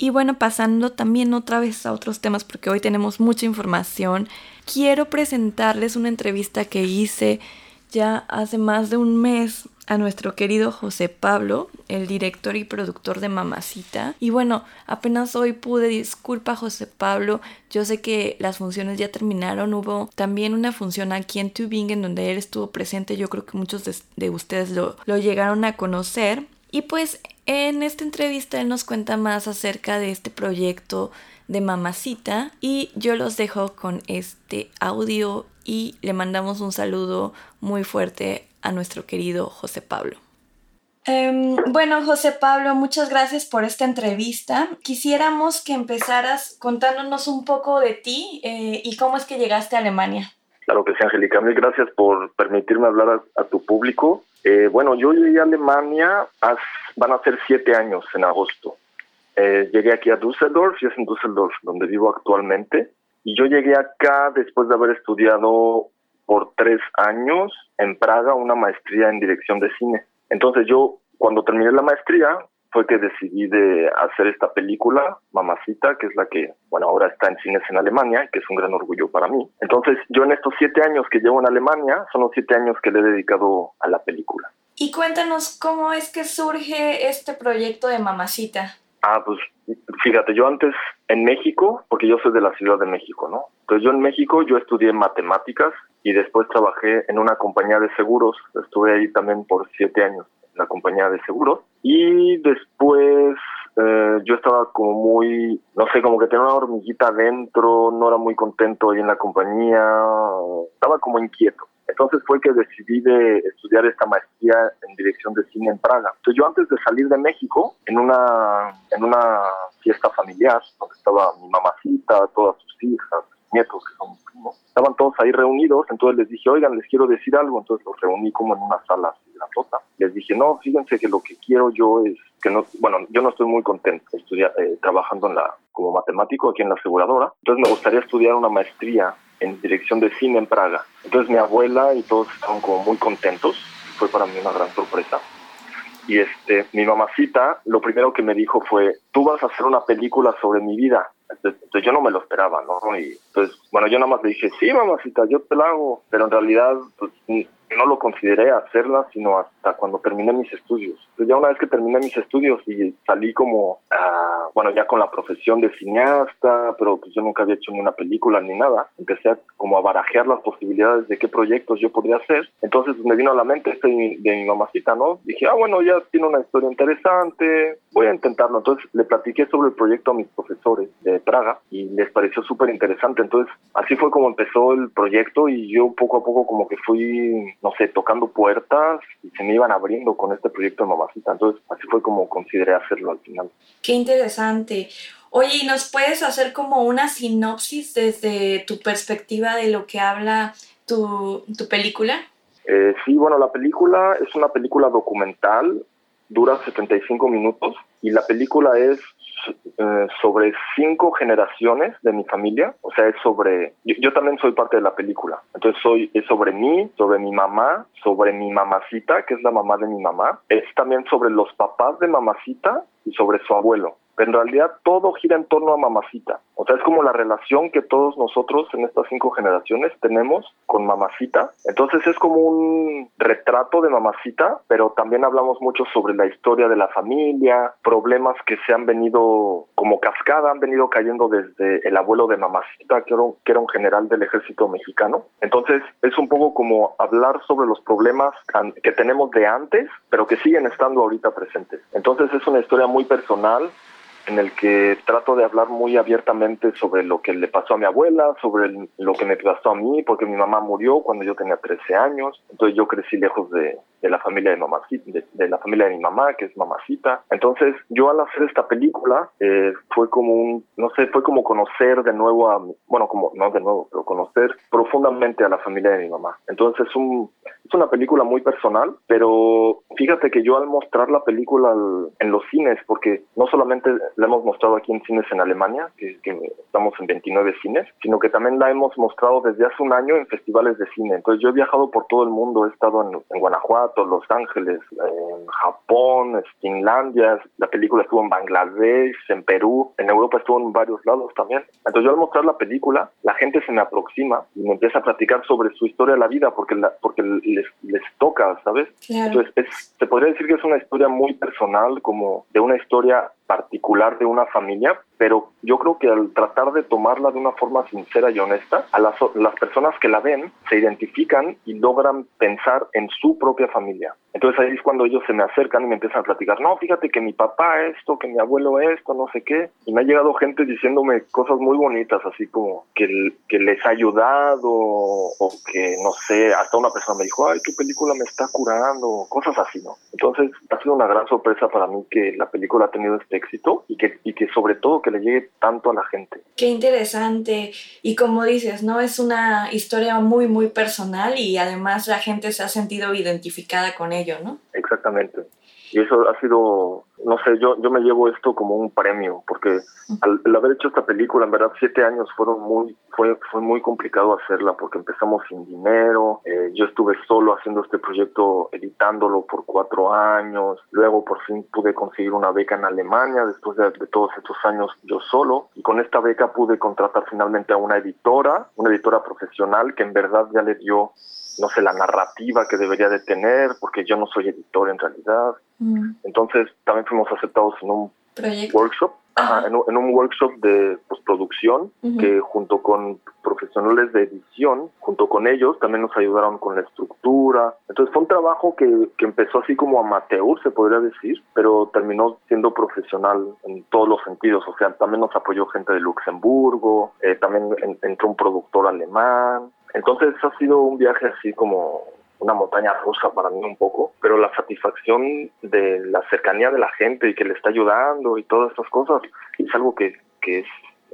Y bueno, pasando también otra vez a otros temas, porque hoy tenemos mucha información, quiero presentarles una entrevista que hice ya hace más de un mes a nuestro querido José Pablo, el director y productor de Mamacita. Y bueno, apenas hoy pude, disculpa José Pablo, yo sé que las funciones ya terminaron, hubo también una función aquí en Tübingen donde él estuvo presente, yo creo que muchos de, ustedes lo llegaron a conocer. Y pues en esta entrevista él nos cuenta más acerca de este proyecto de Mamacita y yo los dejo con este audio y le mandamos un saludo muy fuerte a nuestro querido José Pablo. Em, bueno, José Pablo, muchas gracias por esta entrevista. Quisiéramos que empezaras contándonos un poco de ti eh, y cómo es que llegaste a Alemania. Claro que sí, Angélica. Mil gracias por permitirme hablar a, tu público. Eh, bueno, yo llegué a Alemania, van a ser siete años en agosto. Eh, llegué aquí a Düsseldorf y es en Düsseldorf donde vivo actualmente. Y yo llegué acá después de haber estudiado por tres años en Praga una maestría en dirección de cine. Entonces yo, cuando terminé la maestría, fue que decidí de hacer esta película, Mamacita, que es la que, bueno, ahora está en cines en Alemania, que es un gran orgullo para mí. Entonces, yo en estos siete años que llevo en Alemania, son los siete años que le he dedicado a la película. Y cuéntanos cómo es que surge este proyecto de Mamacita. Ah, pues fíjate, yo antes en México, porque yo soy de la Ciudad de México, ¿no? Entonces yo en México yo estudié matemáticas y después trabajé en una compañía de seguros. Estuve ahí también por siete años en la compañía de seguros. Y después eh, yo estaba como muy, no sé, como que tenía una hormiguita adentro, no era muy contento ahí en la compañía, estaba como inquieto. Entonces fue que decidí de estudiar esta maestría en dirección de cine en Praga. Entonces yo antes de salir de México, en una, en una fiesta familiar, donde estaba mi mamacita, todas sus hijas, nietos, que son estaban todos ahí reunidos, entonces les dije, oigan, les quiero decir algo, entonces los reuní como en una sala así grandota. Les dije, no, fíjense que lo que quiero yo es que no, bueno, yo no estoy muy contento estudiar, eh, trabajando en la, como matemático aquí en la aseguradora, entonces me gustaría estudiar una maestría en dirección de cine en Praga. Entonces mi abuela y todos estaban como muy contentos, fue para mí una gran sorpresa. Y este, mi mamacita, lo primero que me dijo fue, tú vas a hacer una película sobre mi vida. Entonces yo no me lo esperaba, ¿no? Y entonces, bueno, yo nada más le dije, sí, mamacita, yo te la hago. Pero en realidad, pues, no lo consideré hacerla, sino hasta cuando terminé mis estudios. Entonces ya una vez que terminé mis estudios y salí como, ah, bueno, ya con la profesión de cineasta, pero pues yo nunca había hecho ni una película ni nada, empecé a, como a barajear las posibilidades de qué proyectos yo podría hacer. Entonces me vino a la mente este de mi mamacita, ¿no? Dije, ah, bueno, ya tiene una historia interesante, voy a intentarlo. Entonces le platiqué sobre el proyecto a mis profesores de Praga y les pareció súper interesante. Entonces así fue como empezó el proyecto y yo poco a poco como que fui no sé, tocando puertas y se me iban abriendo con este proyecto de Mamacita. Entonces, así fue como consideré hacerlo al final. Qué interesante. Oye, nos puedes hacer como una sinopsis desde tu perspectiva de lo que habla tu, tu película? Eh, sí, bueno, la película es una película documental, dura 75 minutos y la película es eh, sobre cinco generaciones de mi familia, o sea, es sobre, yo, también soy parte de la película, entonces soy, es sobre mí, sobre mi mamá, sobre mi mamacita, que es la mamá de mi mamá, es también sobre los papás de mamacita y sobre su abuelo en realidad todo gira en torno a mamacita. O sea, es como la relación que todos nosotros en estas cinco generaciones tenemos con mamacita. Entonces es como un retrato de mamacita, pero también hablamos mucho sobre la historia de la familia, problemas que se han venido como cascada, han venido cayendo desde el abuelo de mamacita, que era un, general del ejército mexicano. Entonces es un poco como hablar sobre los problemas que tenemos de antes, pero que siguen estando ahorita presentes. Entonces es una historia muy personal en el que trato de hablar muy abiertamente sobre lo que le pasó a mi abuela, sobre lo que me pasó a mí, porque mi mamá murió cuando yo tenía 13 años, entonces yo crecí lejos de, la familia de mamacita, de, la familia de mi mamá, que es mamacita. Entonces, yo al hacer esta película eh, fue como un, no sé, fue como conocer de nuevo a, bueno, como no de nuevo, pero conocer profundamente a la familia de mi mamá. Entonces, es un, es una película muy personal, pero fíjate que yo al mostrar la película en los cines, porque no solamente la hemos mostrado aquí en cines en Alemania, que, estamos en 29 cines, sino que también la hemos mostrado desde hace un año en festivales de cine. Entonces yo he viajado por todo el mundo, he estado en, Guanajuato, Los Ángeles, en Japón, en Finlandia, la película estuvo en Bangladesh, en Perú, en Europa estuvo en varios lados también. Entonces yo al mostrar la película, la gente se me aproxima y me empieza a platicar sobre su historia de la vida porque, la, porque les, les toca, ¿sabes? Entonces se podría decir que es una historia muy personal, como de una historia particular de una familia, pero yo creo que al tratar de tomarla de una forma sincera y honesta, a las, las personas que la ven se identifican y logran pensar en su propia familia. Entonces ahí es cuando ellos se me acercan y me empiezan a platicar, no, fíjate que mi papá esto, que mi abuelo esto, no sé qué. Y me ha llegado gente diciéndome cosas muy bonitas, así como que, que les ha ayudado o que, no sé, hasta una persona me dijo, ay, tu película me está curando, cosas así, ¿no? Entonces ha sido una gran sorpresa para mí que la película ha tenido este éxito y que, y que sobre todo que le llegue tanto a la gente. Qué interesante. Y como dices, ¿no? Es una historia muy, muy personal y además la gente se ha sentido identificada con ello, ¿no? Exactamente. Y eso ha sido no sé, yo, yo me llevo esto como un premio, porque al, haber hecho esta película, en verdad, siete años fueron muy, fue, fue muy complicado hacerla, porque empezamos sin dinero, eh, yo estuve solo haciendo este proyecto, editándolo por cuatro años, luego por fin pude conseguir una beca en Alemania, después de, de todos estos años yo solo, y con esta beca pude contratar finalmente a una editora, una editora profesional que en verdad ya le dio no sé, la narrativa que debería de tener, porque yo no soy editor en realidad. Mm. Entonces también fuimos aceptados en un workshop, en, un, workshop de postproducción que junto con profesionales de edición, junto con ellos también nos ayudaron con la estructura. Entonces fue un trabajo que, que empezó así como amateur, se podría decir, pero terminó siendo profesional en todos los sentidos. O sea, también nos apoyó gente de Luxemburgo, eh, también entró un productor alemán, entonces ha sido un viaje así como una montaña rusa para mí un poco, pero la satisfacción de la cercanía de la gente y que le está ayudando y todas estas cosas es algo que, que es,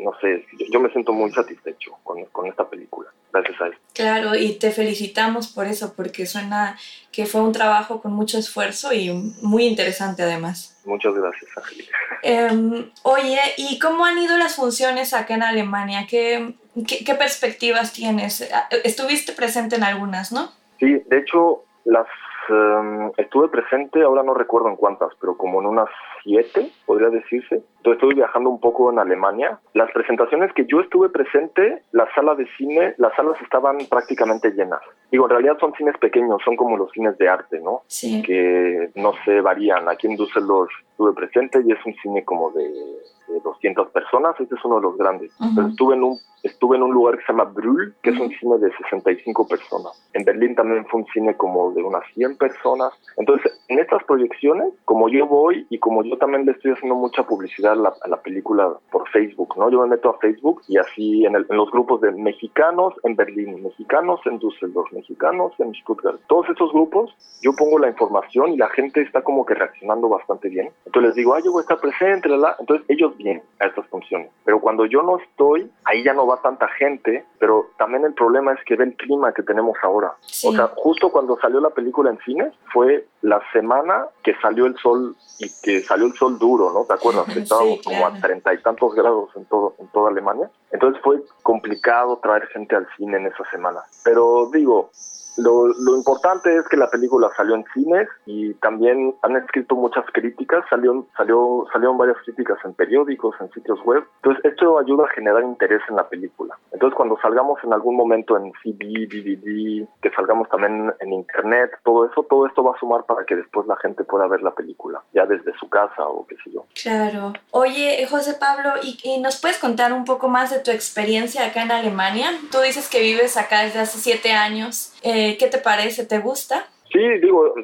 no sé, yo me siento muy satisfecho con, con esta película, gracias a esto. Claro, y te felicitamos por eso, porque suena que fue un trabajo con mucho esfuerzo y muy interesante además. Muchas gracias, Angélica. Em, oye, ¿y cómo han ido las funciones acá en Alemania? ¿Qué, qué, perspectivas tienes? Estuviste presente en algunas, ¿no? Sí, de hecho, las em, estuve presente, ahora no recuerdo en cuántas, pero como en unas siete, podría decirse. Entonces estuve viajando un poco en Alemania. Las presentaciones que yo estuve presente, la sala de cine, las salas estaban prácticamente llenas. Digo, en realidad son cines pequeños, son como los cines de arte, ¿no? Sí. Que no se varían. Aquí en Düsseldorf estuve presente y es un cine como de, 200 personas, este es uno de los grandes. estuve en un estuve en un lugar que se llama Brühl, que es un cine de 65 personas. En Berlín también fue un cine como de unas 100 personas. Entonces, en estas proyecciones, como yo voy y como yo también le estoy haciendo mucha publicidad a la, película por Facebook, ¿no? Yo me meto a Facebook y así en, los grupos de mexicanos en Berlín, mexicanos en Düsseldorf, mexicanos en Stuttgart. Todos esos grupos, yo pongo la información y la gente está como que reaccionando bastante bien. Entonces les digo, ah, yo voy a estar presente, la, Entonces ellos vienen a estas funciones. Pero cuando yo no estoy, ahí ya no va tanta gente, pero también el problema es que ve el clima que tenemos ahora. O sea, justo cuando salió la película en cines, fue la semana que salió el sol y que salió el sol duro, ¿no? ¿Te acuerdas? Estábamos como a treinta y tantos grados en todo en toda Alemania. Entonces fue complicado traer gente al cine en esa semana. Pero digo, lo, lo, importante es que la película salió en cines y también han escrito muchas críticas, salió, salió, salieron varias críticas en periódicos, en sitios web. Entonces esto ayuda a generar interés en la película. Entonces cuando salgamos en algún momento en CD, DVD, que salgamos también en internet, todo eso, todo esto va a sumar para que después la gente pueda ver la película, ya desde su casa o qué sé yo. Claro. Oye, José Pablo, ¿y, y nos puedes contar un poco más de tu experiencia acá en Alemania? Tú dices que vives acá desde hace siete años. Eh, ¿Qué te parece? ¿Te gusta? Sí, digo,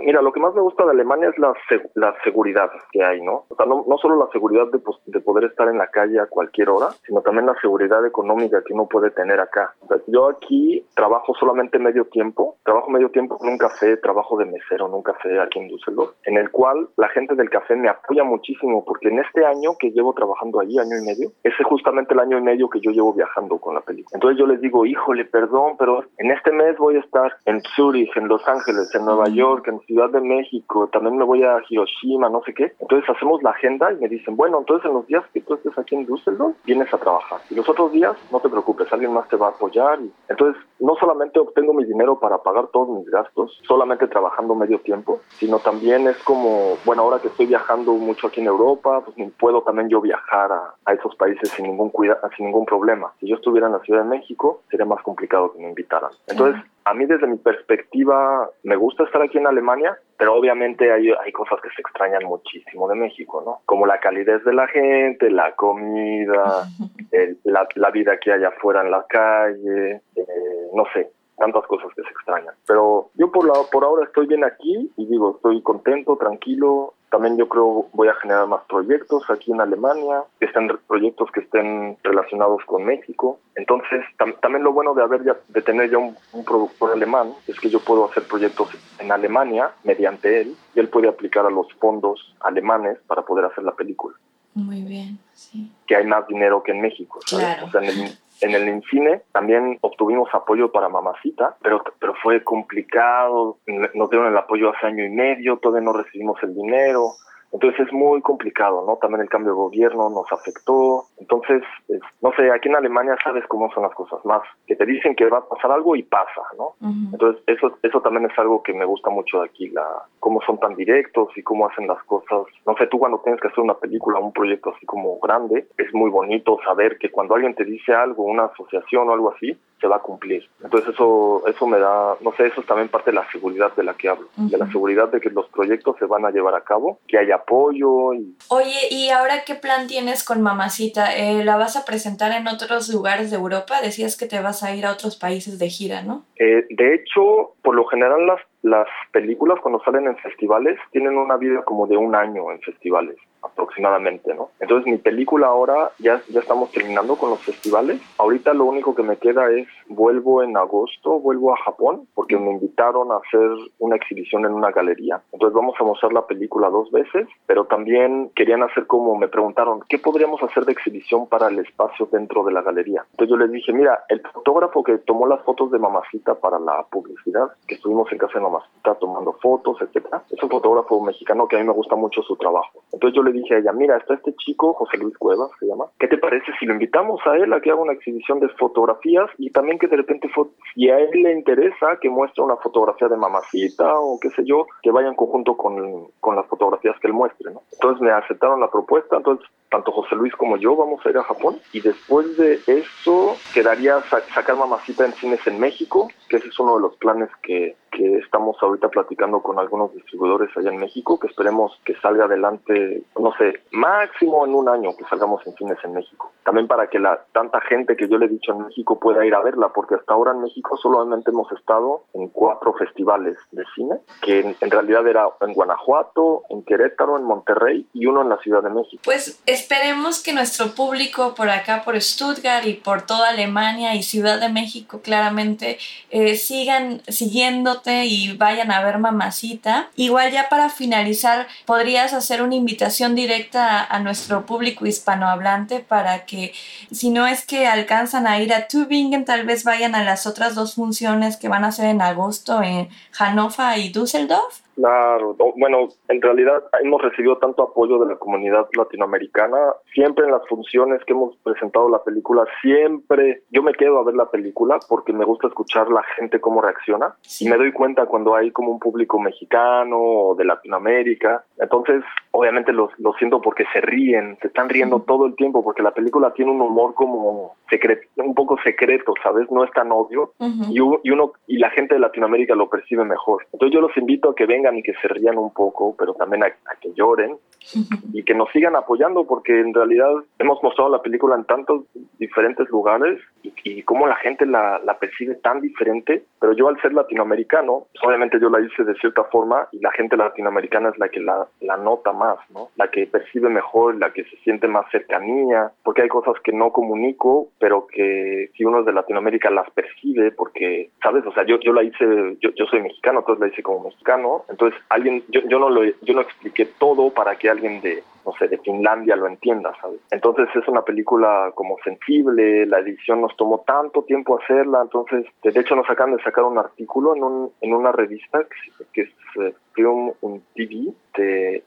Mira, lo que más me gusta de Alemania es la, la seguridad que hay, ¿no? O sea, no, no solo la seguridad de, pues, de, poder estar en la calle a cualquier hora, sino también la seguridad económica que uno puede tener acá. O sea, yo aquí trabajo solamente medio tiempo, trabajo medio tiempo en un café, trabajo de mesero en un café aquí en Düsseldorf, en el cual la gente del café me apoya muchísimo, porque en este año que llevo trabajando ahí, año y medio, ese es justamente el año y medio que yo llevo viajando con la película. Entonces yo les digo, híjole, perdón, pero en este mes voy a estar en Zurich, en Los Ángeles, en Nueva York, en Ciudad de México, también me voy a Hiroshima, no sé qué. Entonces hacemos la agenda y me dicen, bueno, entonces en los días que tú estés aquí en Düsseldorf, vienes a trabajar. Y los otros días, no te preocupes, alguien más te va a apoyar. Y entonces, no solamente obtengo mi dinero para pagar todos mis gastos, solamente trabajando medio tiempo, sino también es como, bueno, ahora que estoy viajando mucho aquí en Europa, pues puedo también yo viajar a, a esos países sin ningún cuidado, sin ningún problema. Si yo estuviera en la Ciudad de México, sería más complicado que me invitaran. Entonces, a mí desde mi perspectiva me gusta estar aquí en Alemania, pero obviamente hay, hay cosas que se extrañan muchísimo de México, ¿no? Como la calidez de la gente, la comida, la, la, vida que hay afuera en la calle, eh, no sé, tantas cosas que se extrañan. Pero yo por, la, por ahora estoy bien aquí y digo, estoy contento, tranquilo. También yo creo voy a generar más proyectos aquí en Alemania, que estén proyectos que estén relacionados con México. Entonces, también lo bueno de haber ya, de tener ya un, un, productor alemán es que yo puedo hacer proyectos en Alemania mediante él y él puede aplicar a los fondos alemanes para poder hacer la película. Muy bien, sí. Que hay más dinero que en México. ¿sabes? Claro. O sea, en el, en el Incine también obtuvimos apoyo para Mamacita, pero, pero fue complicado, nos dieron el apoyo hace año y medio, todavía no recibimos el dinero, entonces es muy complicado, ¿no? También el cambio de gobierno nos afectó. Entonces, es, no sé, aquí en Alemania sabes cómo son las cosas más, que te dicen que va a pasar algo y pasa, ¿no? Uh -huh. Entonces, eso eso también es algo que me gusta mucho de aquí, la cómo son tan directos y cómo hacen las cosas. No sé, tú cuando tienes que hacer una película, un proyecto así como grande, es muy bonito saber que cuando alguien te dice algo, una asociación o algo así, se va a cumplir. Entonces eso eso me da, no sé, eso es también parte de la seguridad de la que hablo, uh -huh. de la seguridad de que los proyectos se van a llevar a cabo, que haya apoyo. Y... Oye, ¿y ahora qué plan tienes con Mamacita? Eh, ¿La vas a presentar en otros lugares de Europa? Decías que te vas a ir a otros países de gira, ¿no? Eh, de hecho, por lo general las, las películas cuando salen en festivales tienen una vida como de un año en festivales aproximadamente, ¿no? Entonces mi película ahora ya, ya estamos terminando con los festivales. Ahorita lo único que me queda es vuelvo en agosto, vuelvo a Japón porque me invitaron a hacer una exhibición en una galería. Entonces vamos a mostrar la película dos veces, pero también querían hacer como me preguntaron, ¿qué podríamos hacer de exhibición para el espacio dentro de la galería? Entonces yo les dije, mira, el fotógrafo que tomó las fotos de Mamacita para la publicidad, que estuvimos en casa de Mamacita tomando fotos, etcétera, es un fotógrafo mexicano que a mí me gusta mucho su trabajo. Entonces yo le dije a ella, mira, está este chico, José Luis Cuevas se llama, ¿qué te parece si lo invitamos a él a que haga una exhibición de fotografías y también que de repente, si a él le interesa, que muestre una fotografía de mamacita o qué sé yo, que vaya en conjunto con, con las fotografías que él muestre, ¿no? Entonces me aceptaron la propuesta, entonces tanto José Luis como yo vamos a ir a Japón y después de eso quedaría sa sacar mamacita en cines en México, que ese es uno de los planes que, que estamos ahorita platicando con algunos distribuidores allá en México, que esperemos que salga adelante, no sé, máximo en un año que salgamos en cines en México. También para que la tanta gente que yo le he dicho en México pueda ir a verla, porque hasta ahora en México solamente hemos estado en cuatro festivales de cine, que en, en realidad era en Guanajuato, en Querétaro, en Monterrey y uno en la Ciudad de México. Pues esperemos que nuestro público por acá, por Stuttgart y por toda Alemania y Ciudad de México, claramente, eh, sigan siguiéndote y vayan a ver Mamacita. Igual ya para finalizar, podrías hacer una invitación directa a, a nuestro público hispanohablante para que, si no es que alcanzan a ir a Tübingen, tal vez vayan a las otras dos funciones que van a ser en agosto en Hannover y Düsseldorf. Claro, bueno, en realidad hemos recibido tanto apoyo de la comunidad latinoamericana. Siempre en las funciones que hemos presentado la película, siempre yo me quedo a ver la película porque me gusta escuchar la gente cómo reacciona. Sí. Y me doy cuenta cuando hay como un público mexicano o de Latinoamérica. Entonces, obviamente lo, lo siento porque se ríen, se están riendo todo el tiempo porque la película tiene un humor como secreto, un poco secreto, ¿sabes? No es tan obvio Ujú. y, u- y uno y la gente de Latinoamérica lo percibe mejor. Entonces yo los invito a que vengan y que se rían un poco, pero también a, a que lloren y que nos sigan apoyando porque en realidad hemos mostrado la película en tantos diferentes lugares y, y cómo la gente la, la percibe tan diferente, pero yo al ser latinoamericano, pues obviamente yo la hice de cierta forma y la gente latinoamericana es la que la, la nota más, ¿no? La que percibe mejor, la que se siente más cercanía, porque hay cosas que no comunico, pero que si uno es de Latinoamérica las percibe porque, ¿sabes? O sea, yo, yo la hice, yo, yo soy mexicano, entonces la hice como mexicano, entonces alguien, yo, yo no lo, yo no expliqué todo para que alguien de, no sé, de Finlandia lo entienda, ¿sabes? Entonces es una película como sensible, la edición nos tomó tanto tiempo hacerla, entonces de hecho nos acaban de sacar un artículo en, un, en una revista que, que eh, Film un TV,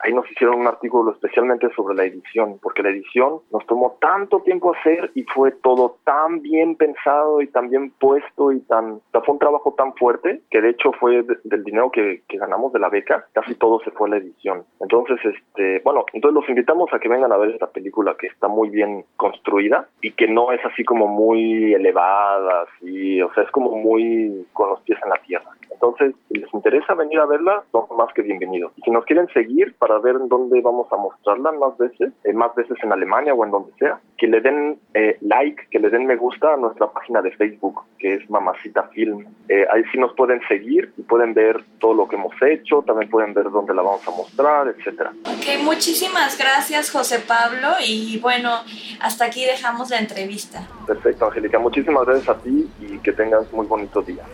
ahí nos hicieron un artículo especialmente sobre la edición, porque la edición nos tomó tanto tiempo hacer y fue todo tan bien pensado y tan bien puesto y tan, fue un trabajo tan fuerte que de hecho fue del dinero que, que, ganamos de la beca, casi todo se fue a la edición. Entonces, este, bueno, entonces los invitamos a que vengan a ver esta película que está muy bien construida y que no es así como muy elevada, así, o sea, es como muy con los pies en la tierra. Entonces, si les interesa venir a verla, son más que bienvenidos. Y si nos quieren seguir para ver en dónde vamos a mostrarla más veces, eh, más veces en Alemania o en donde sea, que le den eh, like, que le den me gusta a nuestra página de Facebook, que es Mamacita Film. Eh, ahí sí nos pueden seguir y pueden ver todo lo que hemos hecho, también pueden ver dónde la vamos a mostrar, etcétera. Ok, muchísimas gracias José Pablo y bueno, hasta aquí dejamos la entrevista. Perfecto, Angélica, muchísimas gracias a ti y que tengas muy bonito día.